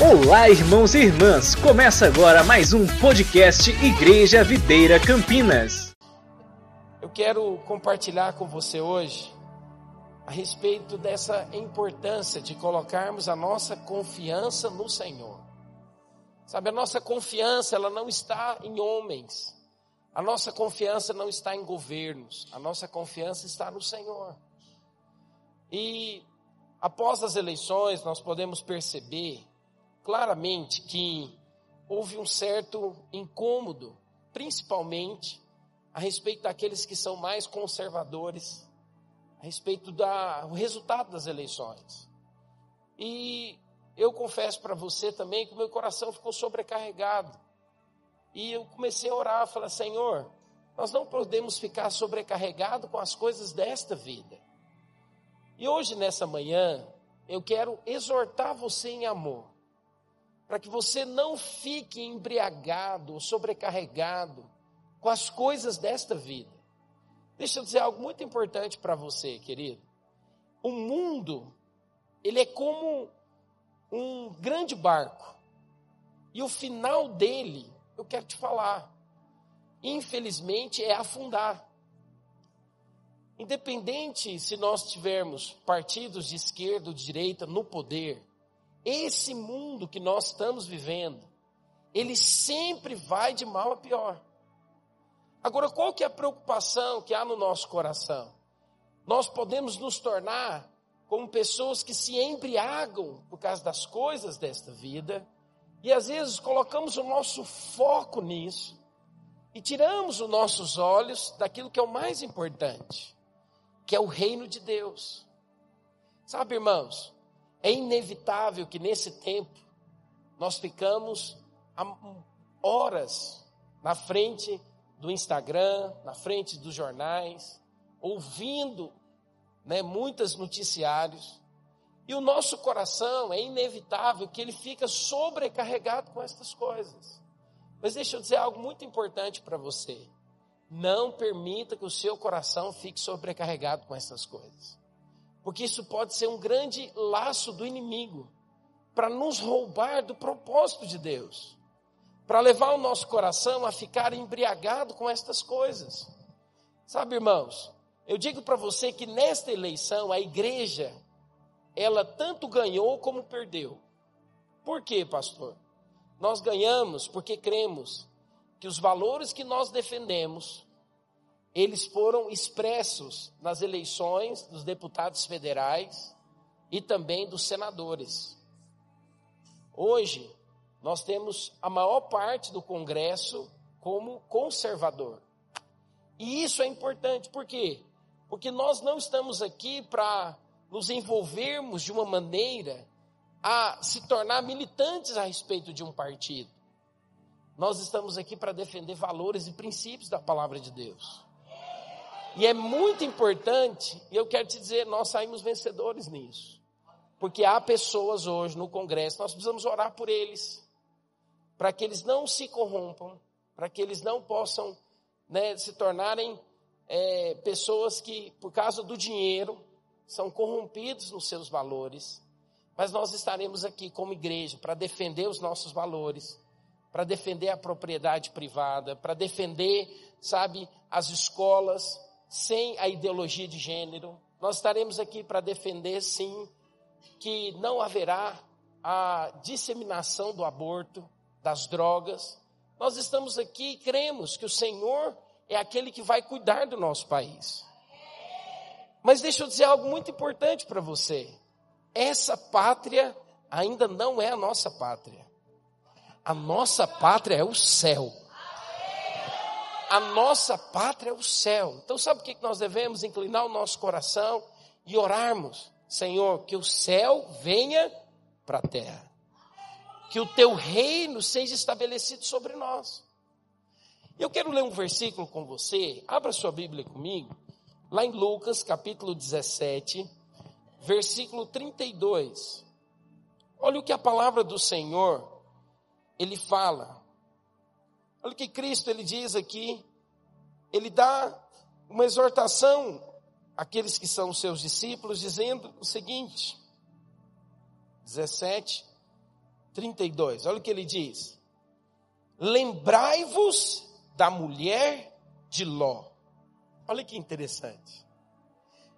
Olá, irmãos e irmãs! Começa agora mais um podcast Igreja Videira Campinas. Eu quero compartilhar com você hoje a respeito dessa importância de colocarmos a nossa confiança no Senhor. Sabe, a nossa confiança, ela não está em homens. A nossa confiança não está em governos. A nossa confiança está no Senhor. E após as eleições, nós podemos perceber claramente que houve um certo incômodo, principalmente a respeito daqueles que são mais conservadores, a respeito do resultado das eleições. E eu confesso para você também que o meu coração ficou sobrecarregado. E eu comecei a orar, falar, Senhor, nós não podemos ficar sobrecarregados com as coisas desta vida. E hoje, nessa manhã, eu quero exortar você em amor para que você não fique embriagado sobrecarregado com as coisas desta vida. Deixa eu dizer algo muito importante para você, querido. O mundo, ele é como um grande barco. E o final dele, eu quero te falar, infelizmente é afundar. Independente se nós tivermos partidos de esquerda ou de direita no poder, esse mundo que nós estamos vivendo, ele sempre vai de mal a pior. Agora, qual que é a preocupação que há no nosso coração? Nós podemos nos tornar como pessoas que se embriagam por causa das coisas desta vida, e às vezes colocamos o nosso foco nisso, e tiramos os nossos olhos daquilo que é o mais importante, que é o reino de Deus. Sabe, irmãos, é inevitável que nesse tempo nós ficamos horas na frente do Instagram, na frente dos jornais, ouvindo né, muitos noticiários. E o nosso coração é inevitável que ele fica sobrecarregado com estas coisas. Mas deixa eu dizer algo muito importante para você. Não permita que o seu coração fique sobrecarregado com essas coisas. Porque isso pode ser um grande laço do inimigo para nos roubar do propósito de Deus, para levar o nosso coração a ficar embriagado com estas coisas. Sabe, irmãos, eu digo para você que nesta eleição a igreja ela tanto ganhou como perdeu. Por quê, pastor? Nós ganhamos porque cremos que os valores que nós defendemos eles foram expressos nas eleições dos deputados federais e também dos senadores. Hoje, nós temos a maior parte do Congresso como conservador. E isso é importante, por quê? Porque nós não estamos aqui para nos envolvermos de uma maneira a se tornar militantes a respeito de um partido. Nós estamos aqui para defender valores e princípios da palavra de Deus. E é muito importante, e eu quero te dizer, nós saímos vencedores nisso. Porque há pessoas hoje no Congresso, nós precisamos orar por eles, para que eles não se corrompam, para que eles não possam né, se tornarem é, pessoas que, por causa do dinheiro, são corrompidos nos seus valores. Mas nós estaremos aqui como igreja para defender os nossos valores, para defender a propriedade privada, para defender, sabe, as escolas, sem a ideologia de gênero. Nós estaremos aqui para defender, sim, que não haverá a disseminação do aborto, das drogas. Nós estamos aqui e cremos que o Senhor é aquele que vai cuidar do nosso país. Mas deixa eu dizer algo muito importante para você. Essa pátria ainda não é a nossa pátria. A nossa pátria é o céu a nossa pátria é o céu. Então, sabe o que nós devemos? Inclinar o nosso coração e orarmos. Senhor, que o céu venha para a terra. Que o teu reino seja estabelecido sobre nós. Eu quero ler um versículo com você. Abra sua Bíblia comigo. Lá em Lucas, capítulo 17, versículo 32. Olha o que a palavra do Senhor, ele fala. Olha o que Cristo ele diz aqui. Ele dá uma exortação àqueles que são seus discípulos, dizendo o seguinte: 17, 32. Olha o que ele diz. Lembrai-vos da mulher de Ló. Olha que interessante.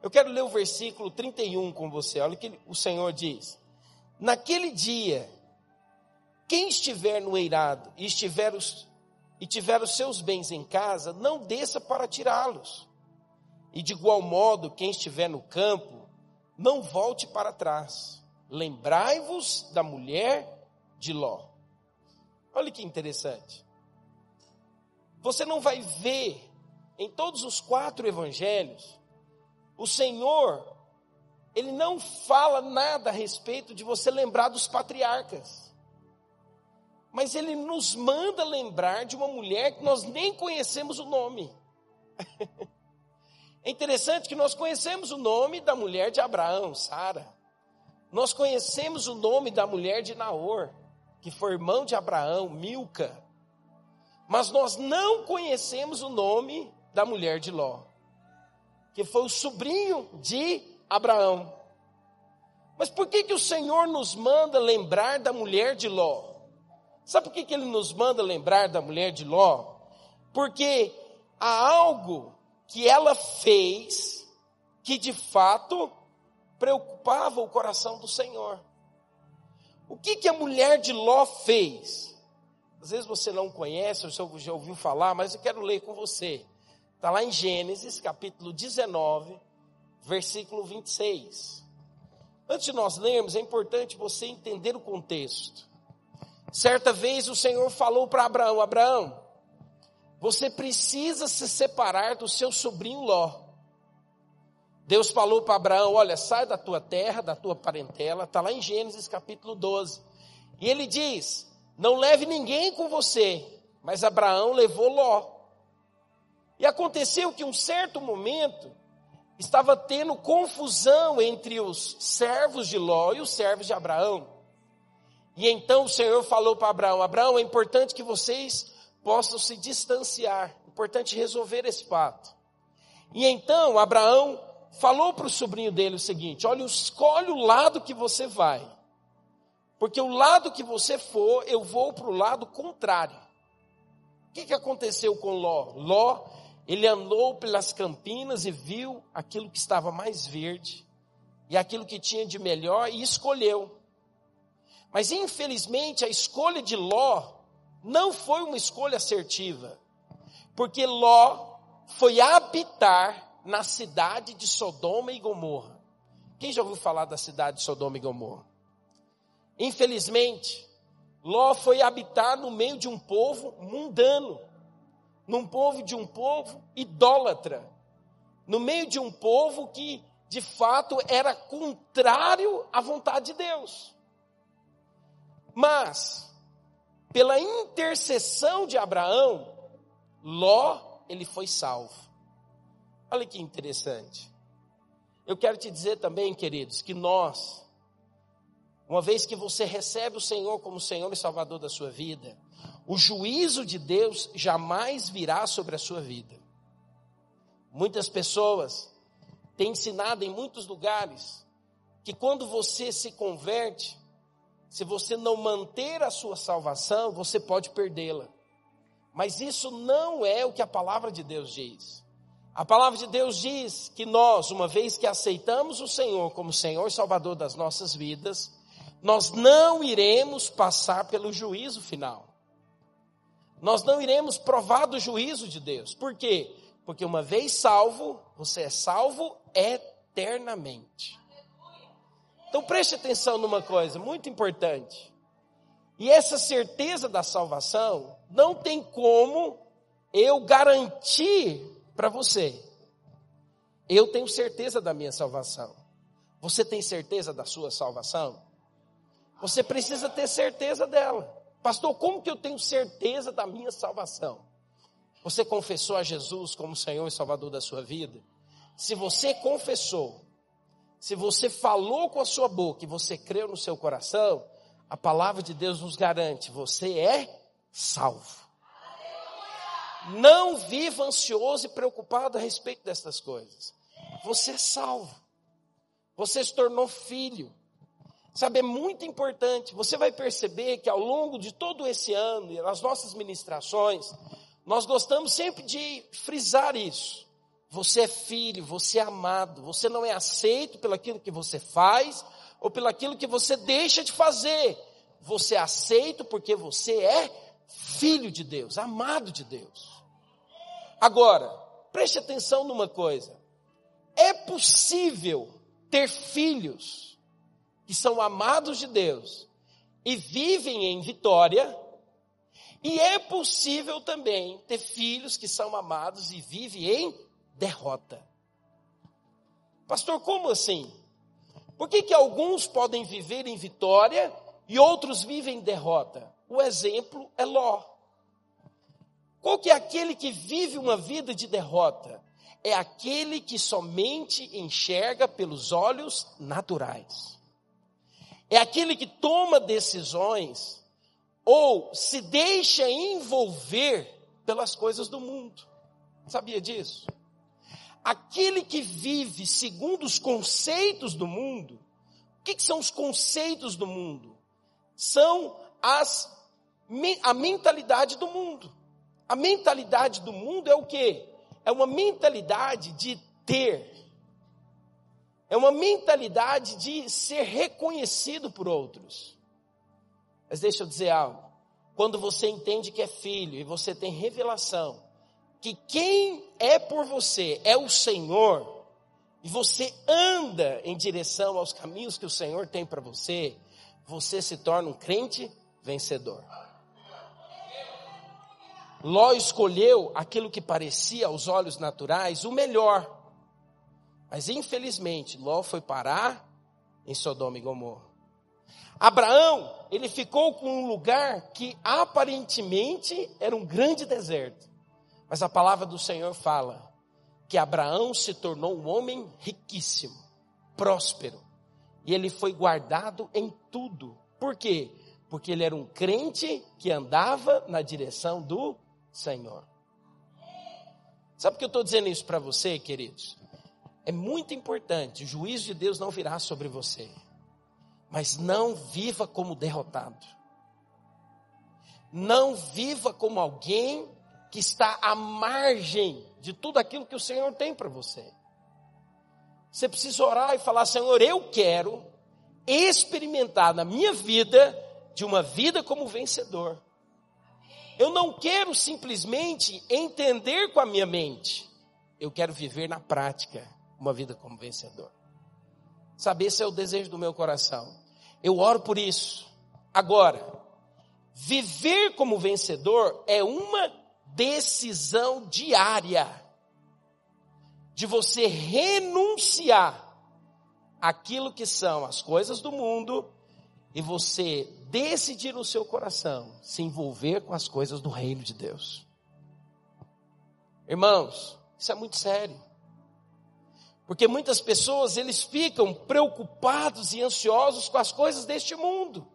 Eu quero ler o versículo 31 com você. Olha o que o Senhor diz. Naquele dia, quem estiver no eirado e estiver os, e tiver os seus bens em casa, não desça para tirá-los. E de igual modo, quem estiver no campo, não volte para trás. Lembrai-vos da mulher de Ló. Olha que interessante. Você não vai ver em todos os quatro evangelhos, o Senhor, ele não fala nada a respeito de você lembrar dos patriarcas. Mas ele nos manda lembrar de uma mulher que nós nem conhecemos o nome. é interessante que nós conhecemos o nome da mulher de Abraão, Sara. Nós conhecemos o nome da mulher de Naor, que foi irmão de Abraão, Milca. Mas nós não conhecemos o nome da mulher de Ló, que foi o sobrinho de Abraão. Mas por que, que o Senhor nos manda lembrar da mulher de Ló? Sabe por que, que ele nos manda lembrar da mulher de Ló? Porque há algo que ela fez que de fato preocupava o coração do Senhor. O que, que a mulher de Ló fez? Às vezes você não conhece, ou já ouviu falar, mas eu quero ler com você. Está lá em Gênesis, capítulo 19, versículo 26. Antes de nós lermos, é importante você entender o contexto. Certa vez o Senhor falou para Abraão: Abraão, você precisa se separar do seu sobrinho Ló. Deus falou para Abraão: Olha, sai da tua terra, da tua parentela, está lá em Gênesis capítulo 12. E ele diz: Não leve ninguém com você. Mas Abraão levou Ló. E aconteceu que um certo momento estava tendo confusão entre os servos de Ló e os servos de Abraão. E então o Senhor falou para Abraão: Abraão, é importante que vocês possam se distanciar, importante resolver esse fato. E então Abraão falou para o sobrinho dele o seguinte: olha, escolhe o lado que você vai, porque o lado que você for, eu vou para o lado contrário. O que, que aconteceu com Ló? Ló, ele andou pelas campinas e viu aquilo que estava mais verde e aquilo que tinha de melhor e escolheu. Mas infelizmente a escolha de Ló não foi uma escolha assertiva, porque Ló foi habitar na cidade de Sodoma e Gomorra. Quem já ouviu falar da cidade de Sodoma e Gomorra? Infelizmente, Ló foi habitar no meio de um povo mundano, num povo de um povo idólatra, no meio de um povo que de fato era contrário à vontade de Deus. Mas, pela intercessão de Abraão, Ló, ele foi salvo. Olha que interessante. Eu quero te dizer também, queridos, que nós, uma vez que você recebe o Senhor como Senhor e Salvador da sua vida, o juízo de Deus jamais virá sobre a sua vida. Muitas pessoas têm ensinado em muitos lugares que quando você se converte, se você não manter a sua salvação, você pode perdê-la. Mas isso não é o que a palavra de Deus diz. A palavra de Deus diz que nós, uma vez que aceitamos o Senhor como Senhor e Salvador das nossas vidas, nós não iremos passar pelo juízo final. Nós não iremos provar do juízo de Deus. Por quê? Porque uma vez salvo, você é salvo eternamente. Então preste atenção numa coisa muito importante. E essa certeza da salvação não tem como eu garantir para você. Eu tenho certeza da minha salvação. Você tem certeza da sua salvação? Você precisa ter certeza dela. Pastor, como que eu tenho certeza da minha salvação? Você confessou a Jesus como Senhor e Salvador da sua vida? Se você confessou, se você falou com a sua boca e você creu no seu coração, a palavra de Deus nos garante, você é salvo. Não viva ansioso e preocupado a respeito dessas coisas. Você é salvo. Você se tornou filho. Sabe, é muito importante. Você vai perceber que ao longo de todo esse ano, e nas nossas ministrações, nós gostamos sempre de frisar isso. Você é filho, você é amado, você não é aceito pelo aquilo que você faz ou pelo aquilo que você deixa de fazer. Você é aceito porque você é filho de Deus, amado de Deus. Agora, preste atenção numa coisa. É possível ter filhos que são amados de Deus e vivem em vitória, e é possível também ter filhos que são amados e vivem em derrota. Pastor, como assim? Por que, que alguns podem viver em vitória e outros vivem em derrota? O exemplo é Ló. Qual que é aquele que vive uma vida de derrota? É aquele que somente enxerga pelos olhos naturais. É aquele que toma decisões ou se deixa envolver pelas coisas do mundo. Sabia disso? Aquele que vive segundo os conceitos do mundo, o que, que são os conceitos do mundo? São as a mentalidade do mundo. A mentalidade do mundo é o que? É uma mentalidade de ter. É uma mentalidade de ser reconhecido por outros. Mas deixa eu dizer algo. Quando você entende que é filho e você tem revelação que quem é por você é o Senhor, e você anda em direção aos caminhos que o Senhor tem para você, você se torna um crente vencedor. Ló escolheu aquilo que parecia aos olhos naturais o melhor. Mas infelizmente, Ló foi parar em Sodoma e Gomorra. Abraão, ele ficou com um lugar que aparentemente era um grande deserto. Mas a palavra do Senhor fala que Abraão se tornou um homem riquíssimo, próspero. E ele foi guardado em tudo. Por quê? Porque ele era um crente que andava na direção do Senhor. Sabe por que eu estou dizendo isso para você, queridos? É muito importante, o juízo de Deus não virá sobre você. Mas não viva como derrotado. Não viva como alguém que está à margem de tudo aquilo que o Senhor tem para você. Você precisa orar e falar: Senhor, eu quero experimentar na minha vida de uma vida como vencedor. Eu não quero simplesmente entender com a minha mente. Eu quero viver na prática uma vida como vencedor. Sabe, esse é o desejo do meu coração. Eu oro por isso. Agora, viver como vencedor é uma decisão diária de você renunciar aquilo que são as coisas do mundo e você decidir no seu coração se envolver com as coisas do reino de Deus. Irmãos, isso é muito sério. Porque muitas pessoas eles ficam preocupados e ansiosos com as coisas deste mundo.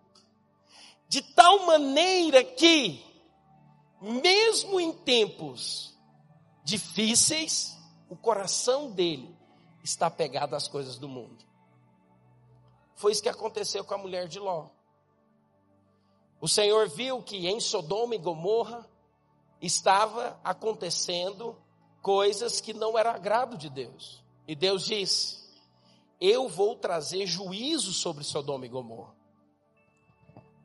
De tal maneira que mesmo em tempos difíceis, o coração dele está pegado às coisas do mundo. Foi isso que aconteceu com a mulher de Ló. O Senhor viu que em Sodoma e Gomorra estava acontecendo coisas que não era agrado de Deus. E Deus disse: Eu vou trazer juízo sobre Sodoma e Gomorra.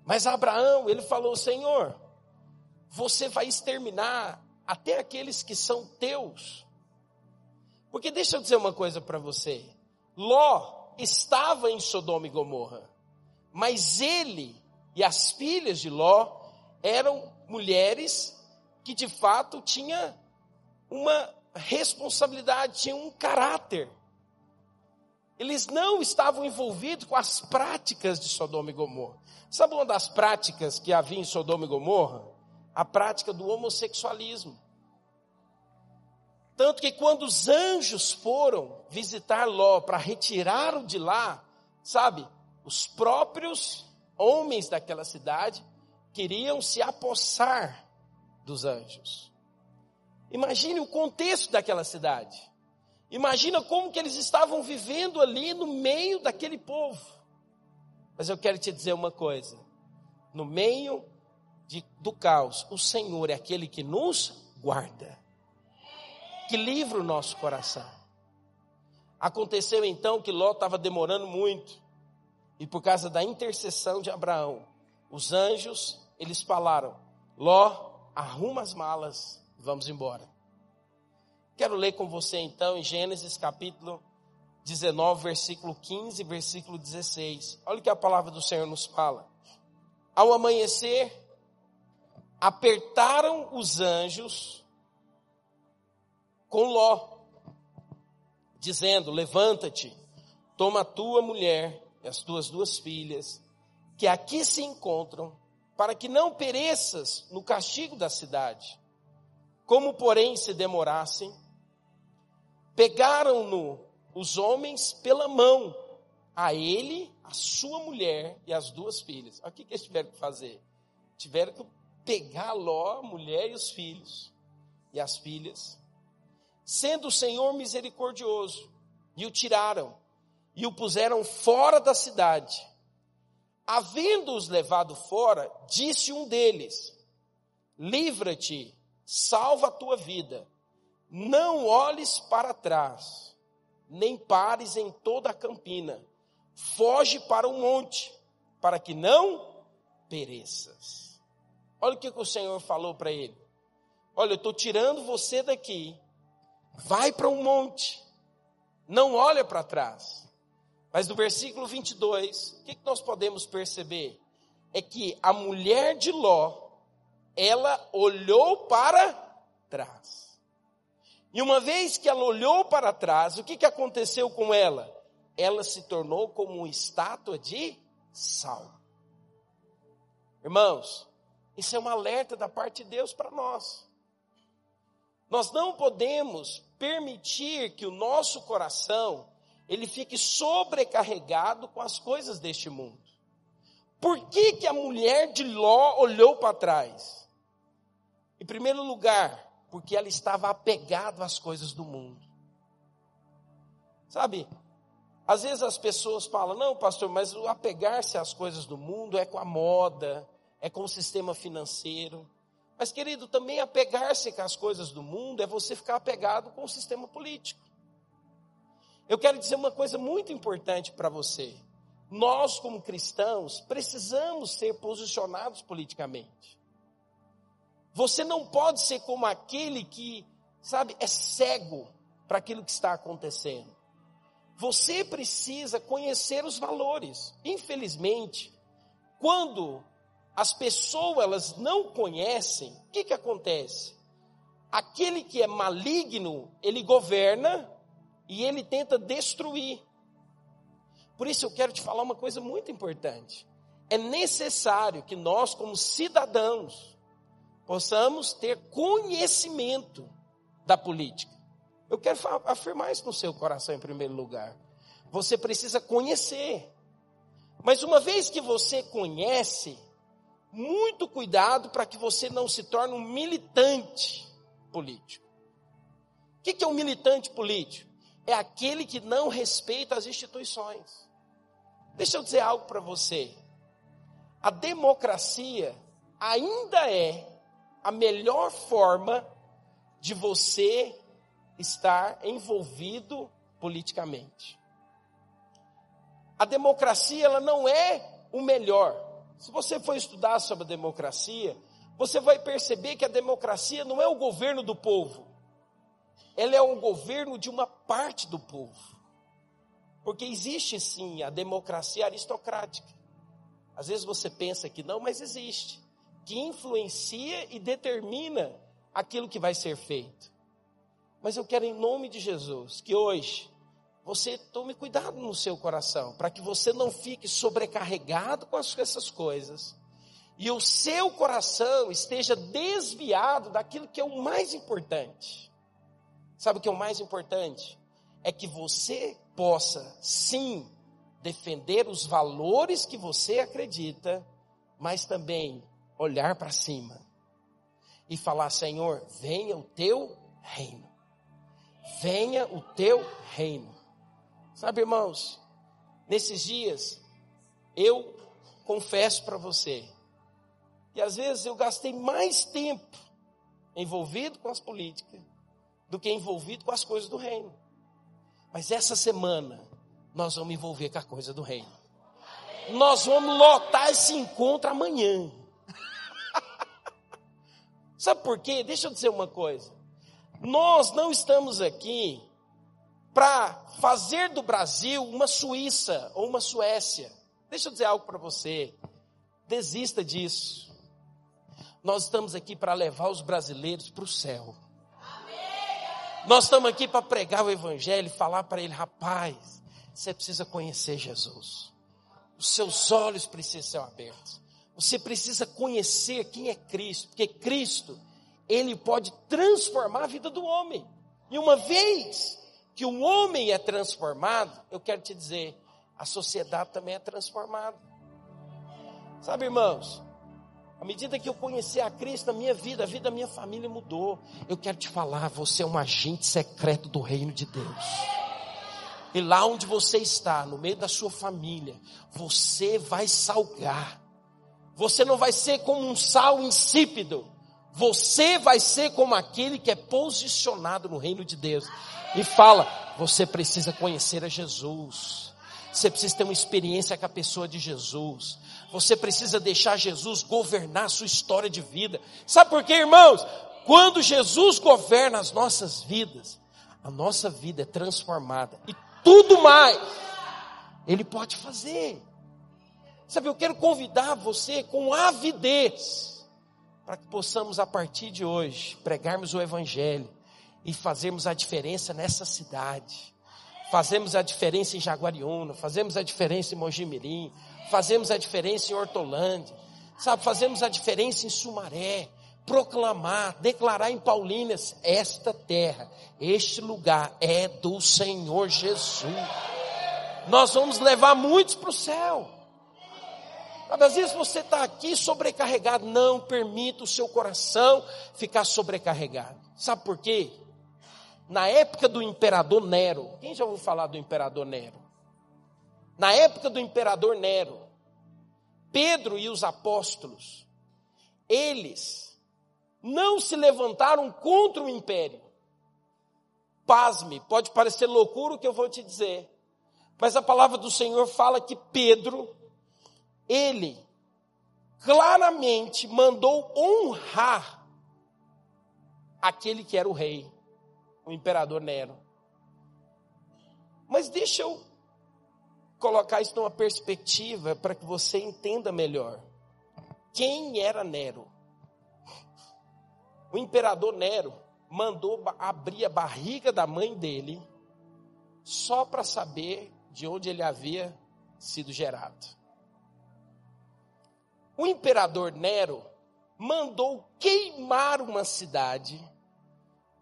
Mas Abraão, ele falou: Senhor, você vai exterminar até aqueles que são teus. Porque deixa eu dizer uma coisa para você: Ló estava em Sodoma e Gomorra, mas ele e as filhas de Ló eram mulheres que de fato tinham uma responsabilidade, tinham um caráter. Eles não estavam envolvidos com as práticas de Sodoma e Gomorra. Sabe uma das práticas que havia em Sodoma e Gomorra? A prática do homossexualismo. Tanto que quando os anjos foram visitar Ló para retirá-lo de lá, sabe, os próprios homens daquela cidade queriam se apossar dos anjos. Imagine o contexto daquela cidade. Imagina como que eles estavam vivendo ali no meio daquele povo. Mas eu quero te dizer uma coisa: no meio de, do caos, o Senhor é aquele que nos guarda, que livra o nosso coração. Aconteceu então que Ló estava demorando muito, e por causa da intercessão de Abraão, os anjos, eles falaram: Ló, arruma as malas, vamos embora. Quero ler com você então em Gênesis capítulo 19, versículo 15, versículo 16. Olha o que a palavra do Senhor nos fala. Ao amanhecer, apertaram os anjos com Ló, dizendo: Levanta-te, toma a tua mulher e as tuas duas filhas, que aqui se encontram, para que não pereças no castigo da cidade. Como, porém, se demorassem, pegaram-no os homens pela mão, a ele, a sua mulher e as duas filhas. O que, que eles tiveram que fazer? Tiveram que pegar Ló, a mulher e os filhos, e as filhas, sendo o Senhor misericordioso, e o tiraram, e o puseram fora da cidade. Havendo-os levado fora, disse um deles: Livra-te, salva a tua vida, não olhes para trás nem pares em toda a campina. Foge para o monte, para que não pereças. Olha o que, o Senhor falou para ele. Olha, eu estou tirando você daqui. Vai para um monte. Não olha para trás. Mas no versículo 22, o que, que nós podemos perceber? É que a mulher de Ló, ela olhou para trás. E uma vez que ela olhou para trás, o que, que aconteceu com ela? Ela se tornou como uma estátua de sal. Irmãos, isso é um alerta da parte de Deus para nós. Nós não podemos permitir que o nosso coração ele fique sobrecarregado com as coisas deste mundo. Por que, que a mulher de Ló olhou para trás? Em primeiro lugar, porque ela estava apegada às coisas do mundo. Sabe, às vezes as pessoas falam, não, pastor, mas o apegar-se às coisas do mundo é com a moda, é com o sistema financeiro. Mas, querido, também apegar-se com as coisas do mundo é você ficar apegado com o sistema político. Eu quero dizer uma coisa muito importante para você. Nós, como cristãos, precisamos ser posicionados politicamente. Você não pode ser como aquele que, sabe, é cego para aquilo que está acontecendo. Você precisa conhecer os valores. Infelizmente, quando as pessoas elas não conhecem, o que, que acontece? Aquele que é maligno, ele governa e ele tenta destruir. Por isso eu quero te falar uma coisa muito importante. É necessário que nós, como cidadãos, possamos ter conhecimento da política. Eu quero afirmar isso no seu coração em primeiro lugar. Você precisa conhecer. Mas uma vez que você conhece, muito cuidado para que você não se torne um militante político. O que é um militante político? É aquele que não respeita as instituições. Deixa eu dizer algo para você. A democracia ainda é a melhor forma de você estar envolvido politicamente. A democracia ela não é o melhor. Se você for estudar sobre a democracia, você vai perceber que a democracia não é o governo do povo. Ela é o governo de uma parte do povo. Porque existe sim a democracia aristocrática. Às vezes você pensa que não, mas existe que influencia e determina aquilo que vai ser feito. Mas eu quero, em nome de Jesus, que hoje você tome cuidado no seu coração, para que você não fique sobrecarregado com essas coisas e o seu coração esteja desviado daquilo que é o mais importante. Sabe o que é o mais importante? É que você possa, sim, defender os valores que você acredita, mas também olhar para cima e falar: Senhor, venha o teu reino. Venha o teu reino. Sabe, irmãos, nesses dias, eu confesso para você que às vezes eu gastei mais tempo envolvido com as políticas do que envolvido com as coisas do reino. Mas essa semana nós vamos envolver com a coisa do reino. Nós vamos lotar esse encontro amanhã. Sabe por quê? Deixa eu dizer uma coisa. Nós não estamos aqui para fazer do Brasil uma Suíça ou uma Suécia. Deixa eu dizer algo para você. Desista disso. Nós estamos aqui para levar os brasileiros para o céu. Nós estamos aqui para pregar o Evangelho e falar para ele, rapaz, você precisa conhecer Jesus. Os seus olhos precisam ser abertos. Você precisa conhecer quem é Cristo, porque Cristo, ele pode transformar a vida do homem. E uma vez que o homem é transformado, eu quero te dizer, a sociedade também é transformada. Sabe, irmãos, à medida que eu conheci a Cristo, a minha vida, a vida da minha família mudou. Eu quero te falar, você é um agente secreto do reino de Deus. E lá onde você está, no meio da sua família, você vai salgar. Você não vai ser como um sal insípido. Você vai ser como aquele que é posicionado no reino de Deus. E fala, você precisa conhecer a Jesus. Você precisa ter uma experiência com a pessoa de Jesus. Você precisa deixar Jesus governar a sua história de vida. Sabe por quê, irmãos? Quando Jesus governa as nossas vidas, a nossa vida é transformada. E tudo mais Ele pode fazer. Sabe, eu quero convidar você com avidez para que possamos a partir de hoje pregarmos o Evangelho e fazermos a diferença nessa cidade. Fazemos a diferença em Jaguariúna, fazemos a diferença em Mojimirim, fazemos a diferença em Hortolândia, sabe, fazemos a diferença em Sumaré, proclamar, declarar em Paulinas, esta terra, este lugar é do Senhor Jesus. Nós vamos levar muitos para o céu. Às vezes você está aqui sobrecarregado, não permita o seu coração ficar sobrecarregado. Sabe por quê? Na época do imperador Nero, quem já ouviu falar do imperador Nero? Na época do imperador Nero, Pedro e os apóstolos, eles não se levantaram contra o império. Pasme, pode parecer loucura o que eu vou te dizer, mas a palavra do Senhor fala que Pedro, ele claramente mandou honrar aquele que era o rei o imperador Nero. Mas deixa eu colocar isso numa perspectiva para que você entenda melhor. Quem era Nero? O imperador Nero mandou abrir a barriga da mãe dele só para saber de onde ele havia sido gerado. O imperador Nero mandou queimar uma cidade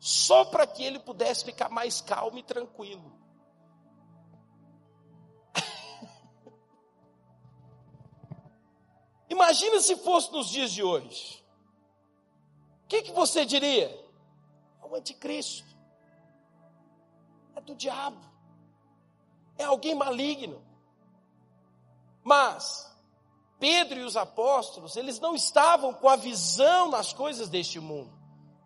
só para que ele pudesse ficar mais calmo e tranquilo. Imagina se fosse nos dias de hoje. O que, que você diria? É o anticristo. É do diabo. É alguém maligno. Mas Pedro e os apóstolos, eles não estavam com a visão nas coisas deste mundo.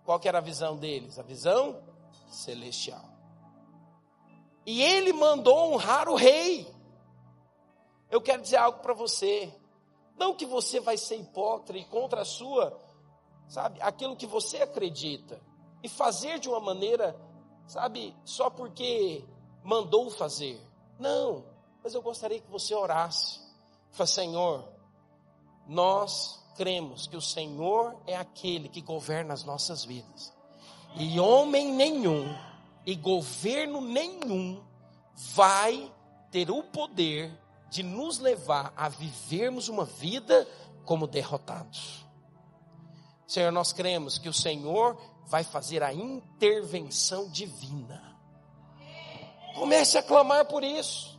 Qual que era a visão deles? A visão celestial. E ele mandou honrar o rei. Eu quero dizer algo para você. Não que você vai ser hipócrita e contra a sua, sabe, aquilo que você acredita. E fazer de uma maneira, sabe, só porque mandou fazer. Não, mas eu gostaria que você orasse. Fala, Senhor, nós cremos que o Senhor é aquele que governa as nossas vidas. E homem nenhum e governo nenhum vai ter o poder de nos levar a vivermos uma vida como derrotados. Senhor, nós cremos que o Senhor vai fazer a intervenção divina. Comece a clamar por isso.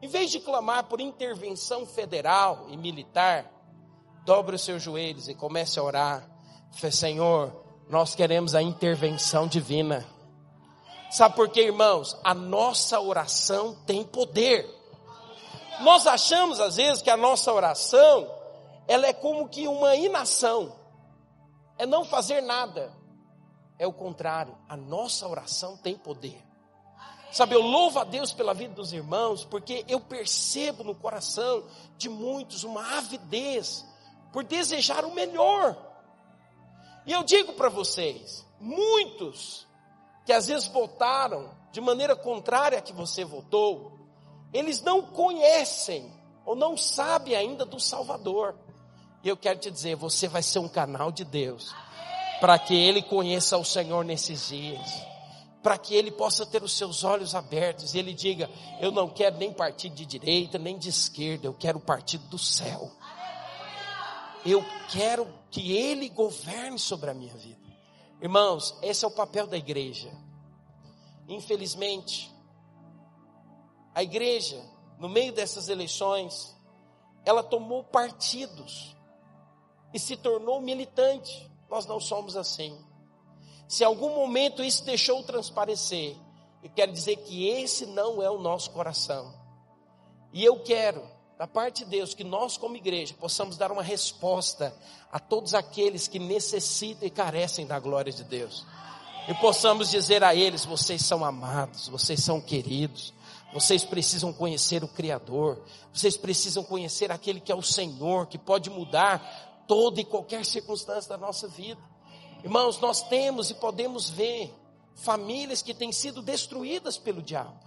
Em vez de clamar por intervenção federal e militar, dobre os seus joelhos e comece a orar. Fê, Senhor, nós queremos a intervenção divina. Sabe por quê, irmãos? A nossa oração tem poder. Nós achamos às vezes que a nossa oração, ela é como que uma inação. É não fazer nada. É o contrário, a nossa oração tem poder. Sabe, eu louvo a Deus pela vida dos irmãos, porque eu percebo no coração de muitos uma avidez por desejar o melhor. E eu digo para vocês, muitos que às vezes votaram de maneira contrária a que você votou, eles não conhecem ou não sabem ainda do Salvador. E eu quero te dizer, você vai ser um canal de Deus para que ele conheça o Senhor nesses dias para que ele possa ter os seus olhos abertos e ele diga: Eu não quero nem partido de direita, nem de esquerda, eu quero o partido do céu. Eu quero que ele governe sobre a minha vida. Irmãos, esse é o papel da igreja. Infelizmente, a igreja, no meio dessas eleições, ela tomou partidos e se tornou militante. Nós não somos assim. Se algum momento isso deixou transparecer, eu quero dizer que esse não é o nosso coração. E eu quero, da parte de Deus, que nós, como igreja, possamos dar uma resposta a todos aqueles que necessitam e carecem da glória de Deus. E possamos dizer a eles: vocês são amados, vocês são queridos, vocês precisam conhecer o Criador, vocês precisam conhecer aquele que é o Senhor, que pode mudar toda e qualquer circunstância da nossa vida. Irmãos, nós temos e podemos ver famílias que têm sido destruídas pelo diabo.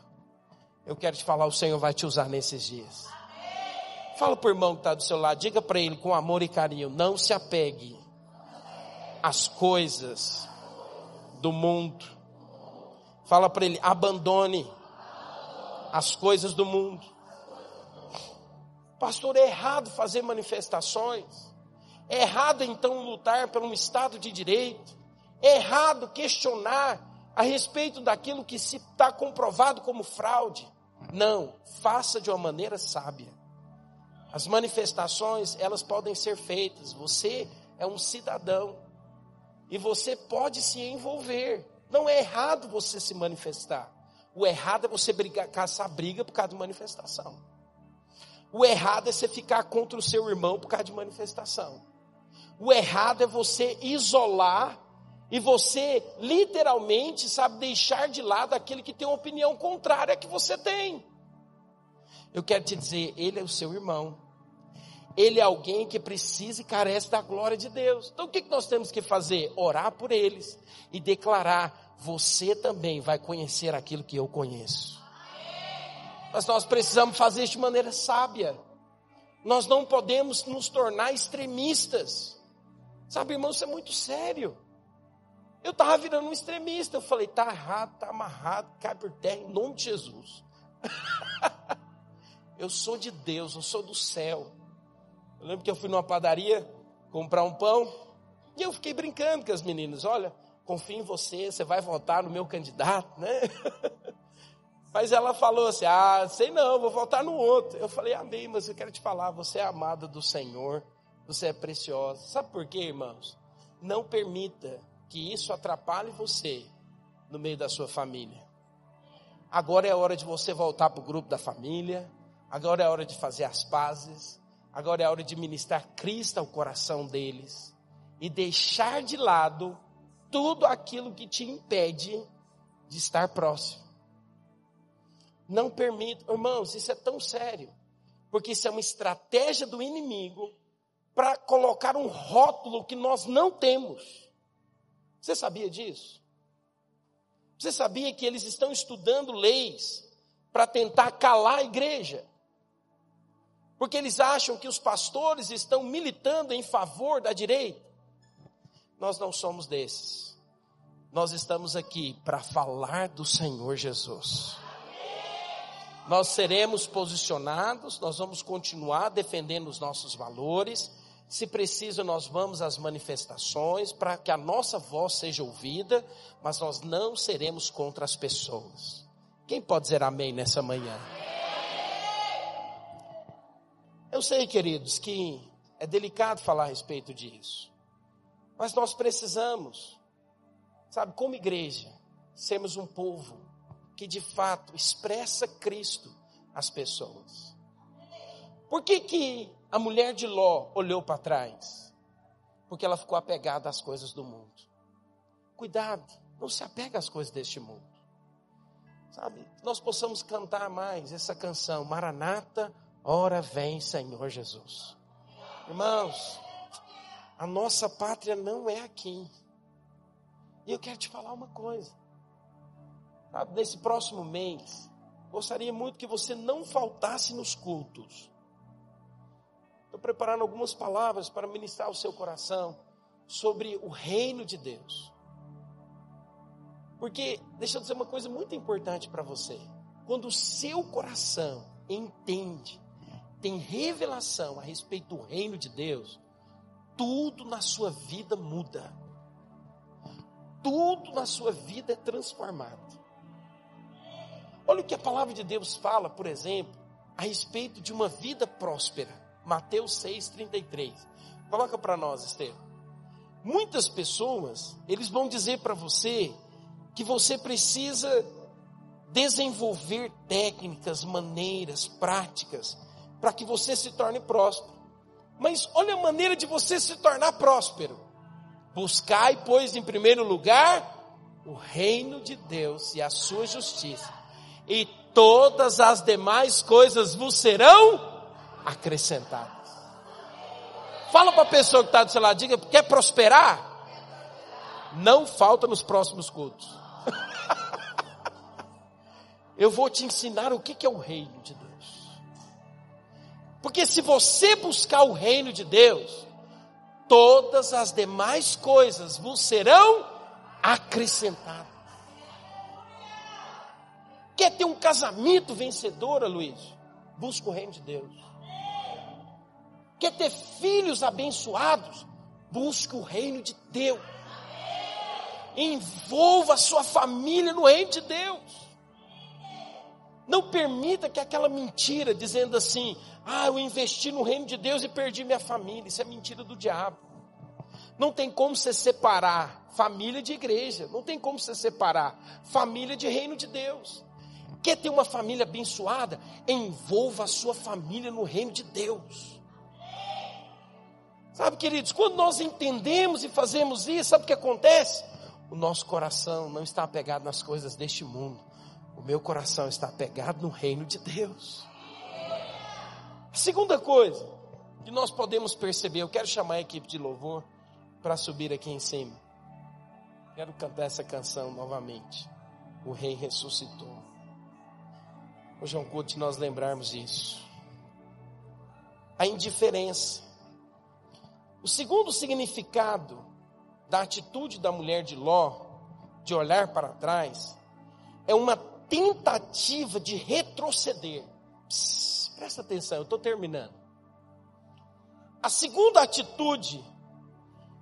Eu quero te falar, o Senhor vai te usar nesses dias. Fala para o irmão que está do seu lado, diga para ele com amor e carinho: não se apegue às coisas do mundo. Fala para ele: abandone as coisas do mundo. Pastor, é errado fazer manifestações. É errado então lutar por um Estado de direito. É errado questionar a respeito daquilo que se está comprovado como fraude. Não, faça de uma maneira sábia. As manifestações, elas podem ser feitas. Você é um cidadão e você pode se envolver. Não é errado você se manifestar. O errado é você brigar, caçar briga por causa de manifestação. O errado é você ficar contra o seu irmão por causa de manifestação. O errado é você isolar e você literalmente, sabe, deixar de lado aquele que tem uma opinião contrária que você tem. Eu quero te dizer, ele é o seu irmão. Ele é alguém que precisa e carece da glória de Deus. Então o que nós temos que fazer? Orar por eles e declarar: você também vai conhecer aquilo que eu conheço. Mas nós precisamos fazer isso de maneira sábia. Nós não podemos nos tornar extremistas. Sabe, irmão, isso é muito sério. Eu estava virando um extremista. Eu falei, tá errado, tá amarrado, cai por terra em nome de Jesus. eu sou de Deus, eu sou do céu. Eu lembro que eu fui numa padaria comprar um pão e eu fiquei brincando com as meninas. Olha, confio em você, você vai votar no meu candidato, né? Mas ela falou assim: Ah, sei não, vou votar no outro. Eu falei, amém, mas eu quero te falar, você é amada do Senhor. Você é preciosa. Sabe por quê, irmãos? Não permita que isso atrapalhe você no meio da sua família. Agora é hora de você voltar para o grupo da família. Agora é hora de fazer as pazes. Agora é hora de ministrar Cristo ao coração deles. E deixar de lado tudo aquilo que te impede de estar próximo. Não permita, irmãos, isso é tão sério. Porque isso é uma estratégia do inimigo para colocar um rótulo que nós não temos. Você sabia disso? Você sabia que eles estão estudando leis para tentar calar a igreja? Porque eles acham que os pastores estão militando em favor da direita. Nós não somos desses. Nós estamos aqui para falar do Senhor Jesus. Nós seremos posicionados, nós vamos continuar defendendo os nossos valores se preciso, nós vamos às manifestações para que a nossa voz seja ouvida, mas nós não seremos contra as pessoas. Quem pode dizer amém nessa manhã? Eu sei, queridos, que é delicado falar a respeito disso, mas nós precisamos, sabe, como igreja, sermos um povo que de fato expressa Cristo às pessoas. Por que, que a mulher de Ló olhou para trás? Porque ela ficou apegada às coisas do mundo. Cuidado, não se apega às coisas deste mundo. Sabe, nós possamos cantar mais essa canção, Maranata, ora vem Senhor Jesus. Irmãos, a nossa pátria não é aqui. E eu quero te falar uma coisa. Sabe, nesse próximo mês, gostaria muito que você não faltasse nos cultos. Estou preparando algumas palavras para ministrar o seu coração sobre o reino de Deus. Porque, deixa eu dizer uma coisa muito importante para você. Quando o seu coração entende, tem revelação a respeito do reino de Deus, tudo na sua vida muda. Tudo na sua vida é transformado. Olha o que a palavra de Deus fala, por exemplo, a respeito de uma vida próspera. Mateus 6,33. Coloca para nós, Estevam. Muitas pessoas, eles vão dizer para você que você precisa desenvolver técnicas, maneiras, práticas, para que você se torne próspero. Mas olha a maneira de você se tornar próspero. Buscai, pois, em primeiro lugar, o reino de Deus e a sua justiça, e todas as demais coisas vos serão acrescentadas. Fala para a pessoa que está do seu lado, diga, quer prosperar? Não falta nos próximos cultos. Eu vou te ensinar o que é o reino de Deus. Porque se você buscar o reino de Deus, todas as demais coisas vos serão acrescentadas. Quer ter um casamento vencedor, Luiz? Busca o reino de Deus. Quer ter filhos abençoados? Busca o reino de Deus. Envolva a sua família no reino de Deus. Não permita que aquela mentira dizendo assim: "Ah, eu investi no reino de Deus e perdi minha família". Isso é mentira do diabo. Não tem como você separar família de igreja, não tem como você separar família de reino de Deus. Quer ter uma família abençoada? Envolva a sua família no reino de Deus. Sabe, queridos, quando nós entendemos e fazemos isso, sabe o que acontece? o nosso coração não está apegado nas coisas deste mundo. O meu coração está apegado no reino de Deus. A segunda coisa que nós podemos perceber, eu quero chamar a equipe de louvor para subir aqui em cima. Quero cantar essa canção novamente. O rei ressuscitou. Hoje é um culto de nós lembrarmos isso. A indiferença. O segundo significado da atitude da mulher de Ló, de olhar para trás, é uma tentativa de retroceder. Presta atenção, eu estou terminando. A segunda atitude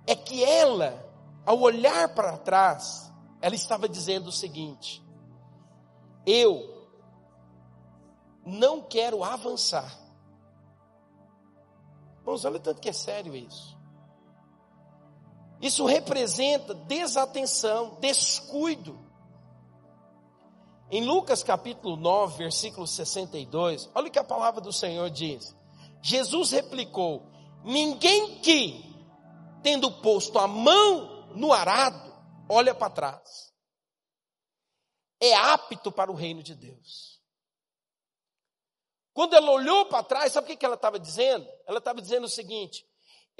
é que ela, ao olhar para trás, ela estava dizendo o seguinte: eu não quero avançar. Vamos olha tanto que é sério isso. Isso representa desatenção, descuido. Em Lucas capítulo 9, versículo 62, olha o que a palavra do Senhor diz. Jesus replicou: Ninguém que, tendo posto a mão no arado, olha para trás, é apto para o reino de Deus. Quando ela olhou para trás, sabe o que ela estava dizendo? Ela estava dizendo o seguinte: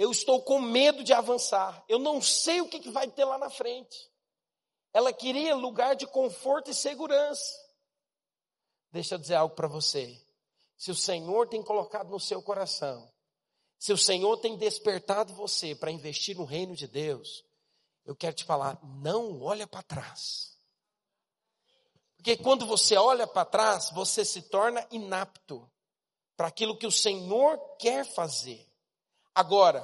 eu estou com medo de avançar. Eu não sei o que, vai ter lá na frente. Ela queria lugar de conforto e segurança. Deixa eu dizer algo para você. Se o Senhor tem colocado no seu coração, se o Senhor tem despertado você para investir no reino de Deus, eu quero te falar, não olha para trás. Porque quando você olha para trás, você se torna inapto para aquilo que o Senhor quer fazer. Agora,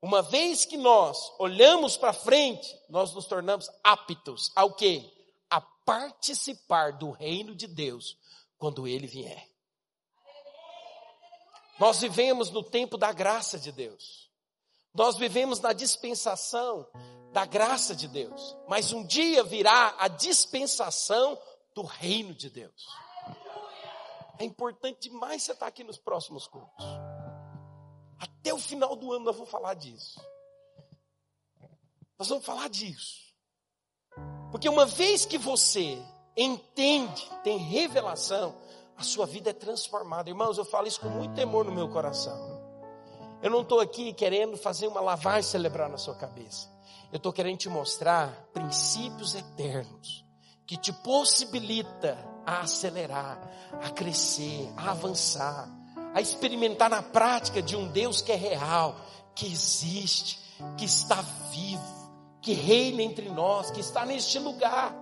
uma vez que nós olhamos para frente, nós nos tornamos aptos ao quê? A participar do reino de Deus quando ele vier. Nós vivemos no tempo da graça de Deus. Nós vivemos na dispensação da graça de Deus. Mas um dia virá a dispensação do reino de Deus. é importante demais você estar aqui nos próximos cultos. Até o final do ano nós vamos falar disso. Nós vamos falar disso. Porque uma vez que você entende, tem revelação, a sua vida é transformada. Irmãos, eu falo isso com muito temor no meu coração. Eu não estou aqui querendo fazer uma lavagem celebrar na sua cabeça. Eu estou querendo te mostrar princípios eternos que te possibilita a acelerar, a crescer, a avançar, a experimentar na prática de um Deus que é real, que existe, que está vivo, que reina entre nós, que está neste lugar.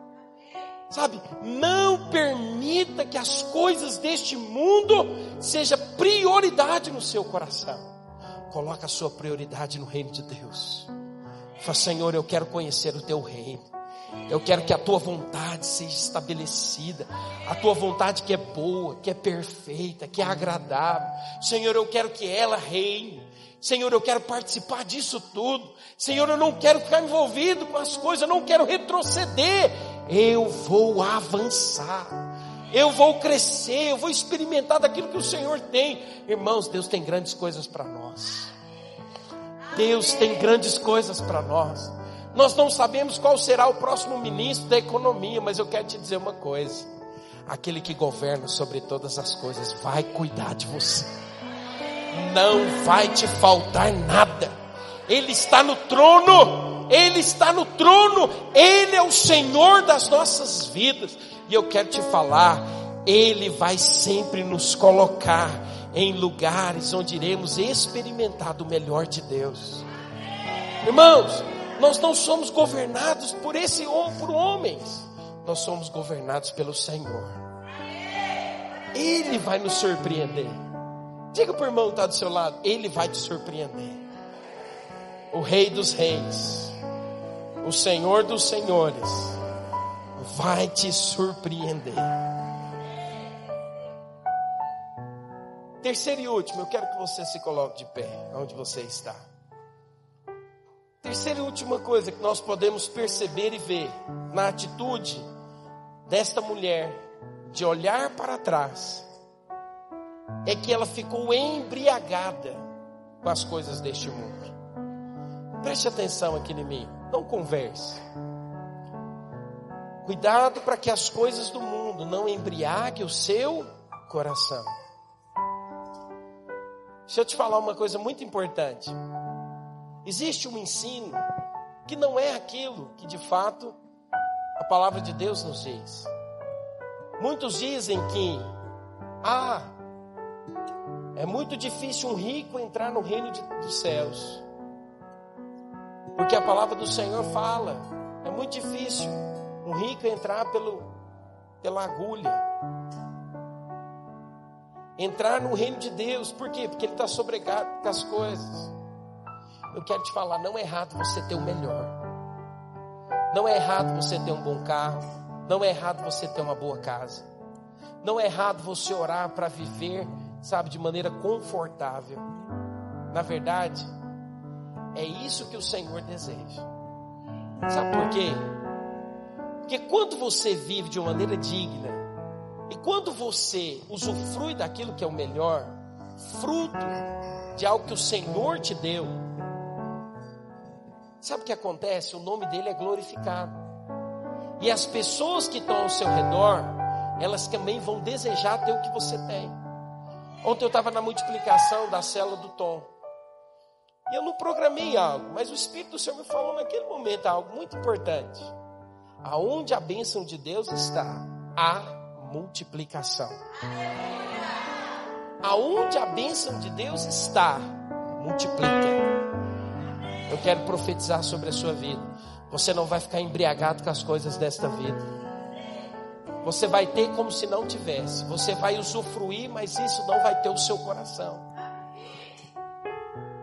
Sabe, não permita que as coisas deste mundo seja prioridade no seu coração. Coloque a sua prioridade no reino de Deus. Fala, Senhor, eu quero conhecer o teu reino. Eu quero que a tua vontade seja estabelecida, a tua vontade que é boa, que é perfeita, que é agradável. Senhor, eu quero que ela reine. Senhor, eu quero participar disso tudo. Senhor, eu não quero ficar envolvido com as coisas, eu não quero retroceder. Eu vou avançar. Eu vou crescer, eu vou experimentar daquilo que o Senhor tem. Irmãos, Deus tem grandes coisas para nós. Deus tem grandes coisas para nós. Nós não sabemos qual será o próximo ministro da economia, mas eu quero te dizer uma coisa: aquele que governa sobre todas as coisas vai cuidar de você, não vai te faltar nada, Ele está no trono, Ele está no trono, Ele é o Senhor das nossas vidas, e eu quero te falar, Ele vai sempre nos colocar em lugares onde iremos experimentar do melhor de Deus. Irmãos, nós não somos governados por esse por homens. Nós somos governados pelo Senhor. Ele vai nos surpreender. Diga para o irmão que está do seu lado, ele vai te surpreender. O Rei dos Reis, o Senhor dos Senhores, vai te surpreender. Terceiro e último, eu quero que você se coloque de pé, onde você está. Terceira e última coisa que nós podemos perceber e ver na atitude desta mulher de olhar para trás é que ela ficou embriagada com as coisas deste mundo. Preste atenção aqui em mim, não converse. Cuidado para que as coisas do mundo não embriaguem o seu coração. Deixa eu te falar uma coisa muito importante. Existe um ensino que não é aquilo que de fato a palavra de Deus nos diz. Muitos dizem que, ah, é muito difícil um rico entrar no reino de, dos céus, porque a palavra do Senhor fala, é muito difícil um rico entrar pelo, pela agulha, entrar no reino de Deus, por quê? Porque ele está sobrecarregado com as coisas. Eu quero te falar, não é errado você ter o melhor. Não é errado você ter um bom carro. Não é errado você ter uma boa casa. Não é errado você orar para viver, sabe, de maneira confortável. Na verdade, é isso que o Senhor deseja. Sabe por quê? Porque quando você vive de uma maneira digna, e quando você usufrui daquilo que é o melhor, fruto de algo que o Senhor te deu, Sabe o que acontece? O nome dele é glorificado. E as pessoas que estão ao seu redor, elas também vão desejar ter o que você tem. Ontem eu estava na multiplicação da célula do Tom. E eu não programei algo, mas o Espírito do Senhor me falou naquele momento algo muito importante. Aonde a bênção de Deus está, a multiplicação. Aonde a bênção de Deus está, multiplica. Eu quero profetizar sobre a sua vida. Você não vai ficar embriagado com as coisas desta vida. Você vai ter como se não tivesse. Você vai usufruir, mas isso não vai ter o seu coração.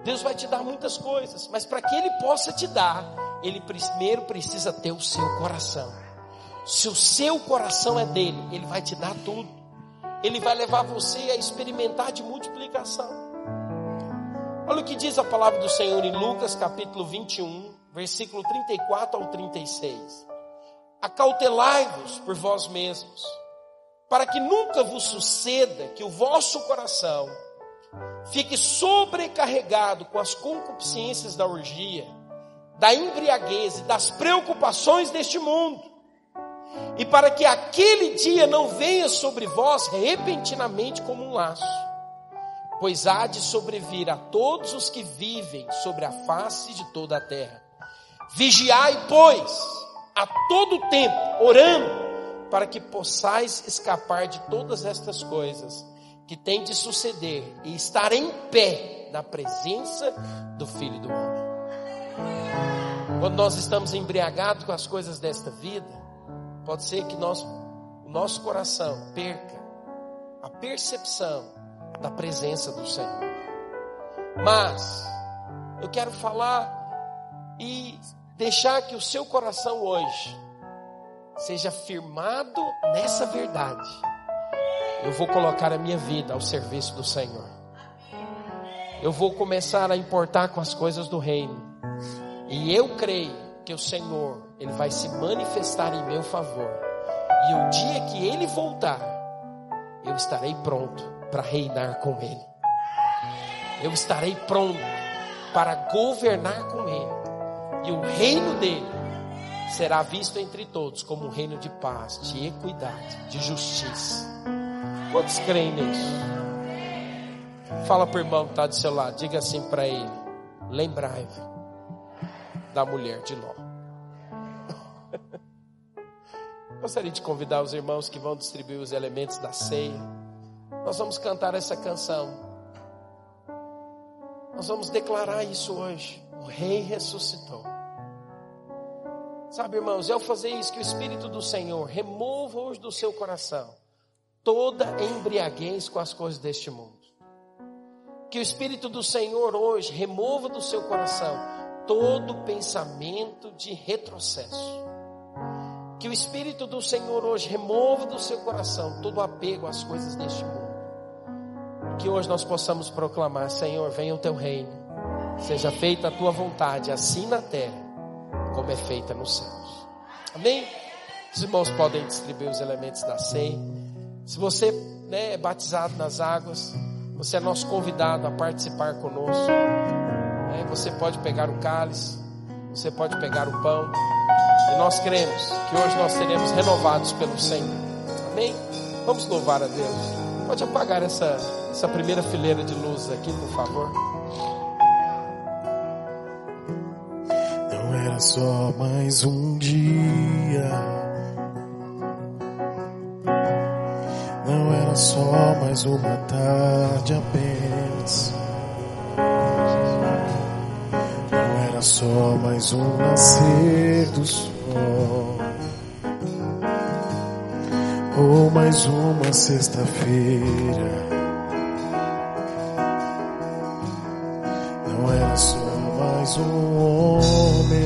Deus vai te dar muitas coisas, mas para que Ele possa te dar, Ele primeiro precisa ter o seu coração. Se o seu coração é dele, Ele vai te dar tudo. Ele vai levar você a experimentar de multiplicação. Olha o que diz a palavra do Senhor em Lucas capítulo 21, versículo 34 ao 36. Acautelai-vos por vós mesmos, para que nunca vos suceda que o vosso coração fique sobrecarregado com as concupiscências da orgia, da embriaguez e das preocupações deste mundo, e para que aquele dia não venha sobre vós repentinamente como um laço, pois há de sobrevir a todos os que vivem sobre a face de toda a terra. Vigiai, pois, a todo tempo, orando, para que possais escapar de todas estas coisas que tem de suceder e estar em pé na presença do Filho do Homem. Quando nós estamos embriagados com as coisas desta vida, pode ser que nós, o nosso coração perca a percepção da presença do Senhor. Mas eu quero falar e deixar que o seu coração hoje seja firmado nessa verdade. Eu vou colocar a minha vida ao serviço do Senhor. Eu vou começar a importar com as coisas do reino. E eu creio que o Senhor, ele vai se manifestar em meu favor. E o dia que ele voltar, eu estarei pronto para reinar com ele. Eu estarei pronto para governar com ele. E o reino dele será visto entre todos como um reino de paz, de equidade, de justiça. Quantos creem nisso? Fala para o irmão que está do seu lado, diga assim para ele: lembrai-vos da mulher de Ló. Gostaria de convidar os irmãos que vão distribuir os elementos da ceia. Nós vamos cantar essa canção. Nós vamos declarar isso hoje. O Rei ressuscitou. Sabe, irmãos, é ao fazer isso que o Espírito do Senhor remova hoje do seu coração toda embriaguez com as coisas deste mundo. Que o Espírito do Senhor hoje remova do seu coração todo pensamento de retrocesso. Que o Espírito do Senhor hoje remova do seu coração todo apego às coisas deste mundo. Que hoje nós possamos proclamar: Senhor, venha o teu reino, seja feita a tua vontade, assim na terra como é feita nos céus. Amém? Os irmãos podem distribuir os elementos da ceia. Se você né, é batizado nas águas, você é nosso convidado a participar conosco. É, você pode pegar o cálice, você pode pegar o pão. E nós cremos que hoje nós seremos renovados pelo Senhor. Amém? Vamos louvar a Deus. Pode apagar essa, essa primeira fileira de luz aqui, por favor. era só mais um dia. Não era só mais uma tarde apenas. Não era só mais um nascer do sol. Ou mais uma sexta-feira. Não era só mais um homem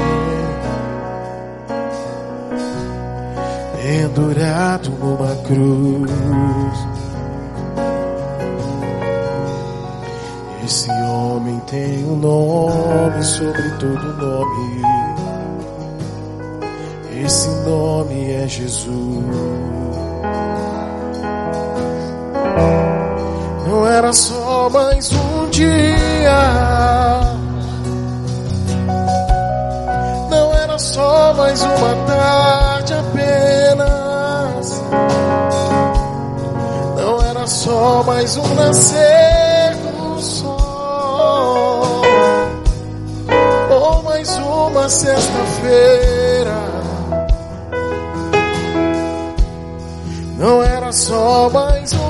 pendurado numa cruz. Esse homem tem um nome sobre todo nome. Esse nome é Jesus. Não era só mais um dia só mais uma tarde apenas. Não era só mais um nascer do sol. Ou mais uma sexta-feira. Não era só mais um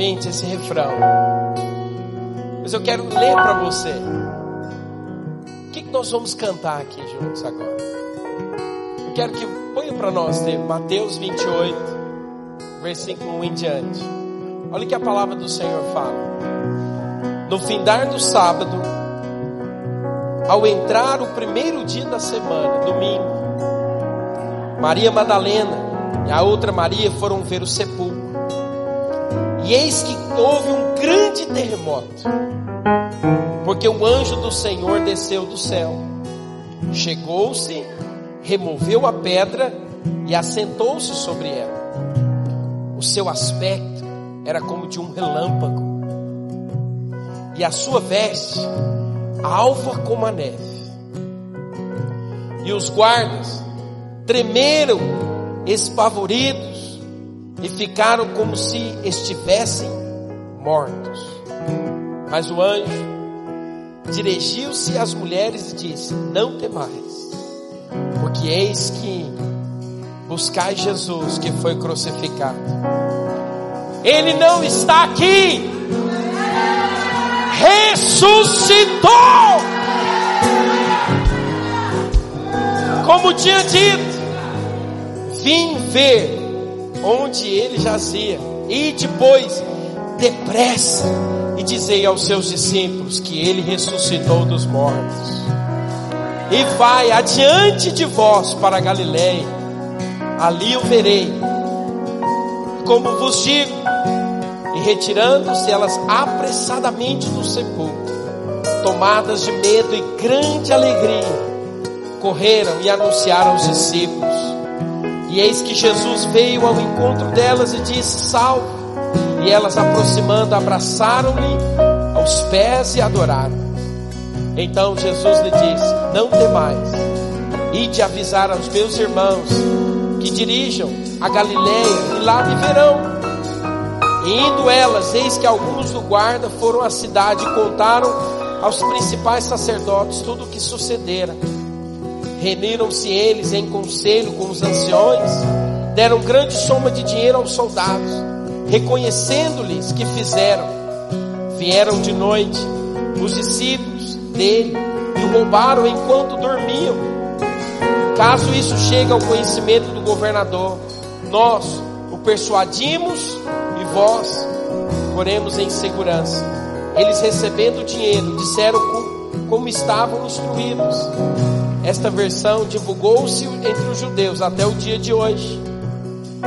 novamente esse refrão. Mas eu quero ler para você. O que, que nós vamos cantar aqui juntos agora? Eu quero que ponha para nós de Mateus 28, versículo 1 em diante. Olha o que a palavra do Senhor fala. No findar do sábado, ao entrar o primeiro dia da semana, domingo, Maria Madalena e a outra Maria foram ver o sepulcro. E eis que houve um grande terremoto, porque o anjo do Senhor desceu do céu, chegou-se, removeu a pedra e assentou-se sobre ela. O seu aspecto era como de um relâmpago, e a sua veste alva como a neve. E os guardas tremeram espavoridos e ficaram como se estivessem mortos. Mas o anjo dirigiu-se às mulheres e disse: Não temais, porque eis que buscai Jesus que foi crucificado. Ele não está aqui, ressuscitou. Como tinha dito, vim ver onde ele jazia, e depois, depressa, e dizei aos seus discípulos que ele ressuscitou dos mortos. E vai adiante de vós para Galiléia, ali o verei. Como vos digo, e retirando-se elas apressadamente do sepulcro, tomadas de medo e grande alegria, correram e anunciaram aos discípulos. E eis que Jesus veio ao encontro delas e disse: Salve! E elas, aproximando, abraçaram-lhe aos pés e adoraram. Então Jesus lhe disse: Não temais, ide avisar aos meus irmãos que dirijam a Galiléia e lá me verão. E indo elas, eis que alguns do guarda foram à cidade e contaram aos principais sacerdotes tudo o que sucedera. Reuniram-se eles em conselho com os anciões, deram grande soma de dinheiro aos soldados, reconhecendo-lhes que fizeram. Vieram de noite os discípulos dele e o roubaram enquanto dormiam. Caso isso chegue ao conhecimento do governador, nós o persuadimos e vós poremos em segurança. Eles recebendo o dinheiro disseram como estavam instruídos. Esta versão divulgou-se entre os judeus até o dia de hoje.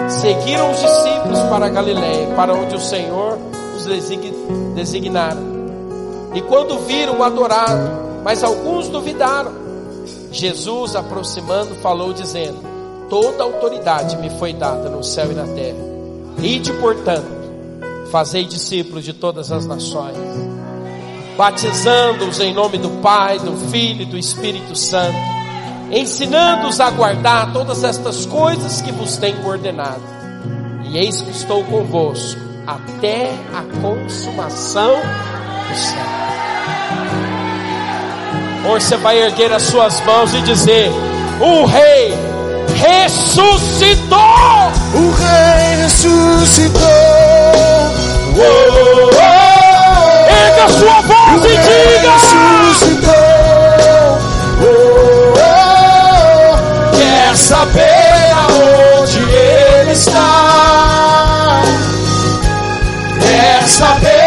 Seguiram os discípulos para Galiléia, para onde o Senhor os designara. E quando viram, adoraram, mas alguns duvidaram. Jesus, aproximando, falou, dizendo: Toda autoridade me foi dada no céu e na terra. Ide, portanto, fazei discípulos de todas as nações batizando-os em nome do Pai, do Filho e do Espírito Santo, ensinando-os a guardar todas estas coisas que vos tenho ordenado. E eis que estou convosco até a consumação do céu. Você vai erguer as suas mãos e dizer: O Rei ressuscitou! O Rei ressuscitou. Oh, oh, oh. A sua voz e diga: ressuscitou. Oh, oh, quer saber aonde ele está? Quer saber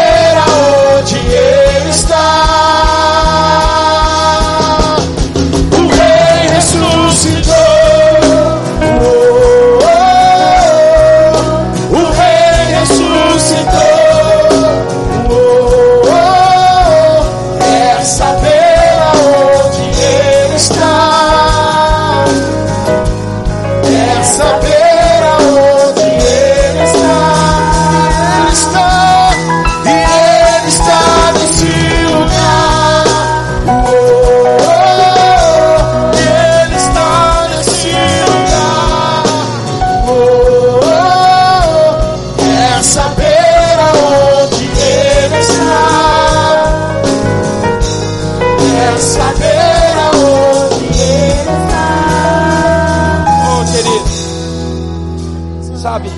saber aonde Ele está. Quero saber aonde Ele está. Oh, querido, sabe?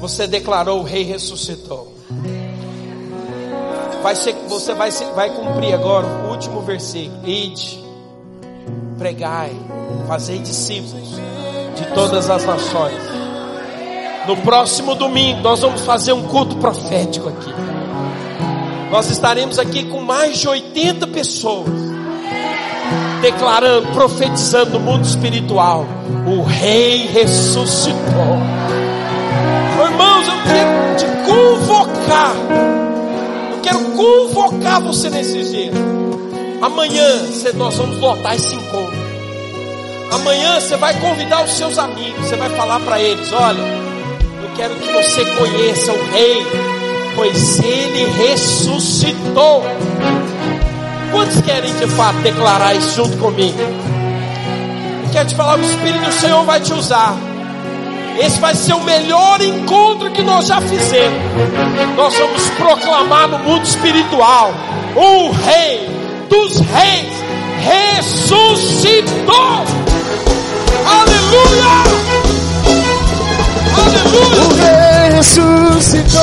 Você declarou o Rei ressuscitou. Vai ser, você vai, ser, vai cumprir agora o último versículo. Ide, pregai, fazei discípulos de todas as nações no próximo domingo nós vamos fazer um culto profético aqui. Nós estaremos aqui com mais de 80 pessoas declarando, profetizando no mundo espiritual: o Rei ressuscitou. Irmãos, eu quero te convocar quero convocar você nesses dias. Amanhã nós vamos lotar esse encontro. Amanhã você vai convidar os seus amigos. Você vai falar para eles: Olha, eu quero que você conheça o Rei, pois ele ressuscitou. Quantos querem de fato declarar isso junto comigo? Eu quero te falar: o Espírito do Senhor vai te usar. Esse vai ser o melhor encontro que nós já fizemos. Nós vamos proclamar no mundo espiritual: o Rei dos Reis ressuscitou. Aleluia! O Rei ressuscitou.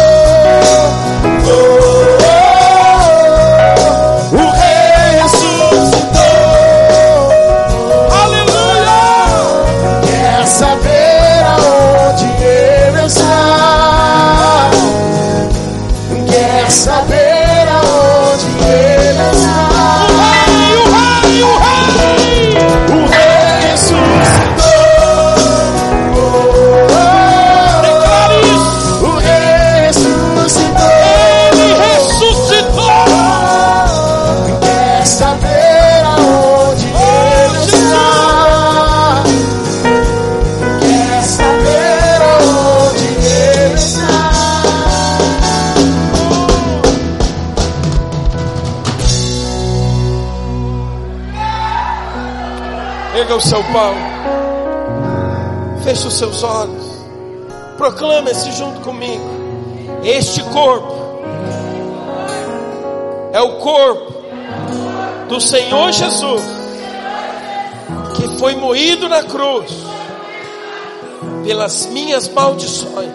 O seu pão. Feche os seus olhos. Proclame-se junto comigo. Este corpo é o corpo do Senhor Jesus, que foi moído na cruz pelas minhas maldições.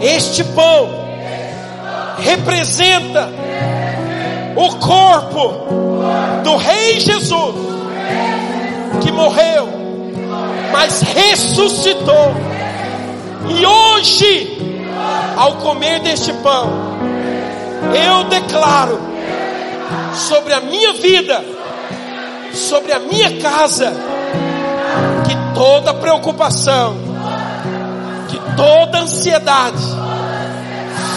Este pão representa o corpo do Rei Jesus que morreu, mas ressuscitou. E hoje, ao comer deste pão, eu declaro sobre a minha vida, sobre a minha casa, que toda preocupação, que toda ansiedade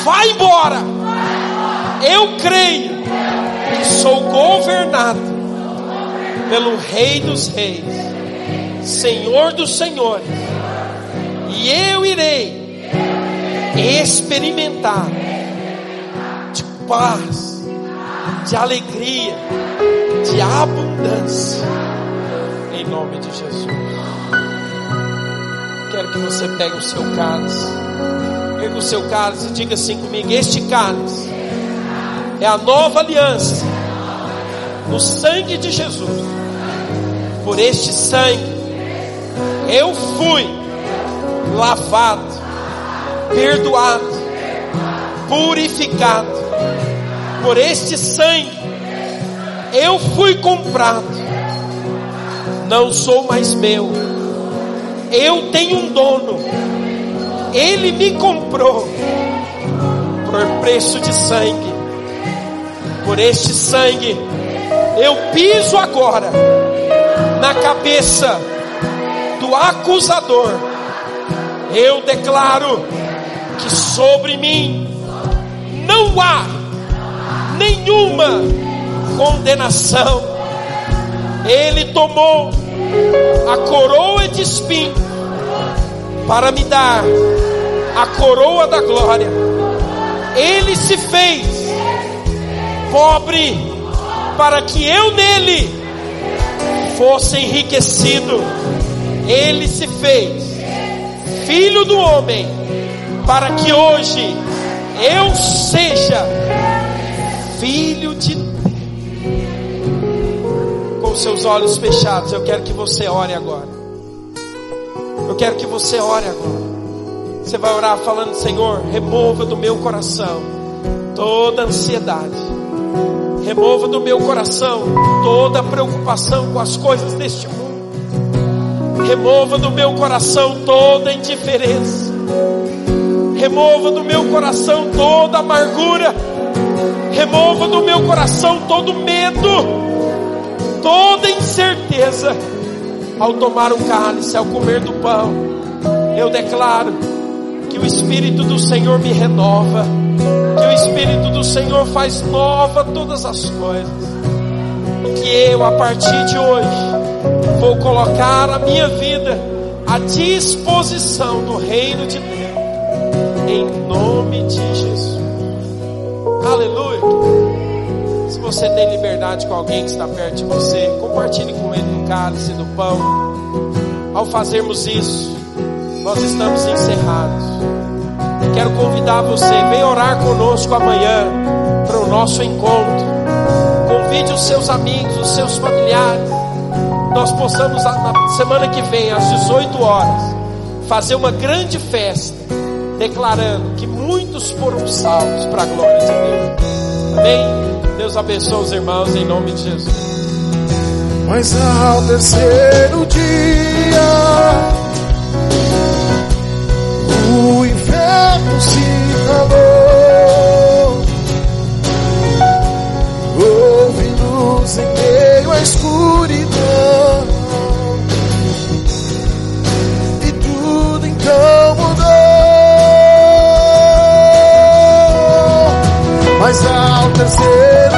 vai embora. Eu creio que sou governado pelo Rei dos Reis, Senhor dos Senhores, e eu irei experimentar de paz, de alegria, de abundância, em nome de Jesus. Quero que você pegue o seu cálice, pegue o seu cálice e diga assim comigo: Este cálice é a nova aliança no sangue de Jesus por este sangue, eu fui lavado, perdoado, purificado. Por este sangue, eu fui comprado. Não sou mais meu. Eu tenho um dono. Ele me comprou por preço de sangue. Por este sangue, eu piso agora na cabeça do acusador, eu declaro que sobre mim não há nenhuma condenação. Ele tomou a coroa de espinho para me dar a coroa da glória. Ele se fez pobre para que eu nele fosse enriquecido, ele se fez filho do homem, para que hoje eu seja filho de Deus. Com seus olhos fechados, eu quero que você ore agora. Eu quero que você ore agora. Você vai orar falando: Senhor, remova do meu coração toda ansiedade. Remova do meu coração toda preocupação com as coisas deste mundo. Remova do meu coração toda indiferença. Remova do meu coração toda amargura. Remova do meu coração todo medo, toda incerteza. Ao tomar o cálice, ao comer do pão, eu declaro que o Espírito do Senhor me renova, que o Espírito do Senhor faz nova todas as coisas, e que eu, a partir de hoje, vou colocar a minha vida à disposição do Reino de Deus, em nome de Jesus. Aleluia. Se você tem liberdade com alguém que está perto de você, compartilhe com ele do cálice do pão. Ao fazermos isso, nós estamos encerrados. Quero convidar você, vem orar conosco amanhã para o nosso encontro. Convide os seus amigos, os seus familiares. Nós possamos na semana que vem, às 18 horas, fazer uma grande festa, declarando que muitos foram salvos para a glória de Deus. Amém? Deus abençoe os irmãos em nome de Jesus. Mas ao terceiro dia o inferno se calou. Houve luz em meio à escuridão. E tudo então mudou. Mas ao terceiro